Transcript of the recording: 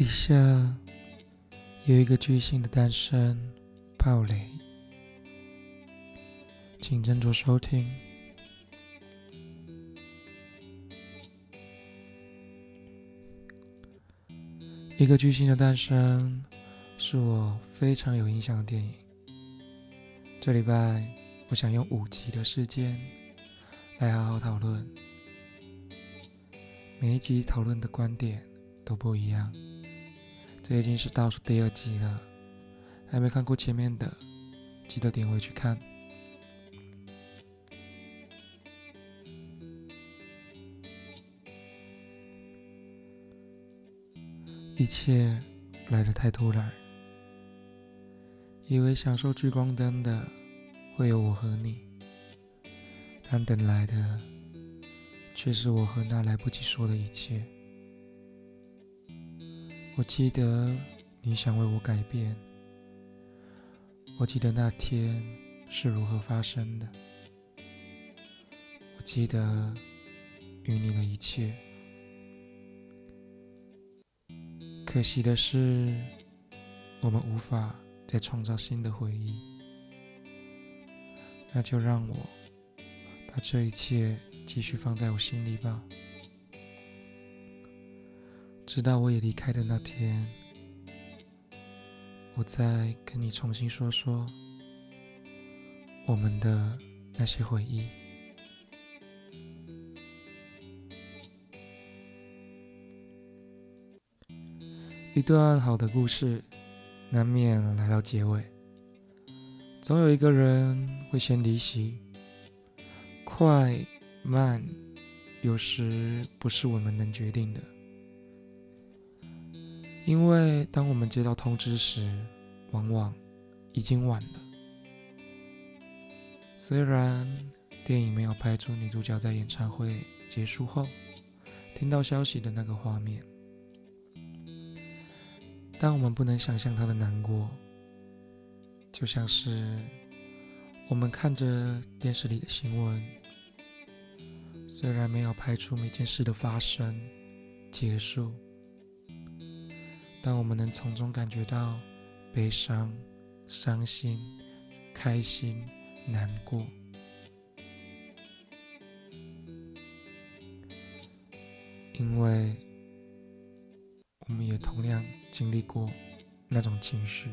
以下有一个巨星的诞生，暴雷，请斟酌收听。一个巨星的诞生是我非常有印象的电影。这礼拜，我想用五集的时间来好好讨论。每一集讨论的观点都不一样。这已经是倒数第二集了，还没看过前面的，记得点回去看。一切来得太突然，以为享受聚光灯的会有我和你，但等来的却是我和那来不及说的一切。我记得你想为我改变，我记得那天是如何发生的，我记得与你的一切。可惜的是，我们无法再创造新的回忆。那就让我把这一切继续放在我心里吧。直到我也离开的那天，我再跟你重新说说我们的那些回忆。一段好的故事，难免来到结尾，总有一个人会先离席。快慢，有时不是我们能决定的，因为当我们接到通知时，往往已经晚了。虽然电影没有拍出女主角在演唱会结束后听到消息的那个画面。但我们不能想象她的难过，就像是我们看着电视里的新闻，虽然没有拍出每件事的发生、结束，但我们能从中感觉到悲伤、伤心、开心、难过，因为。我们也同样经历过那种情绪。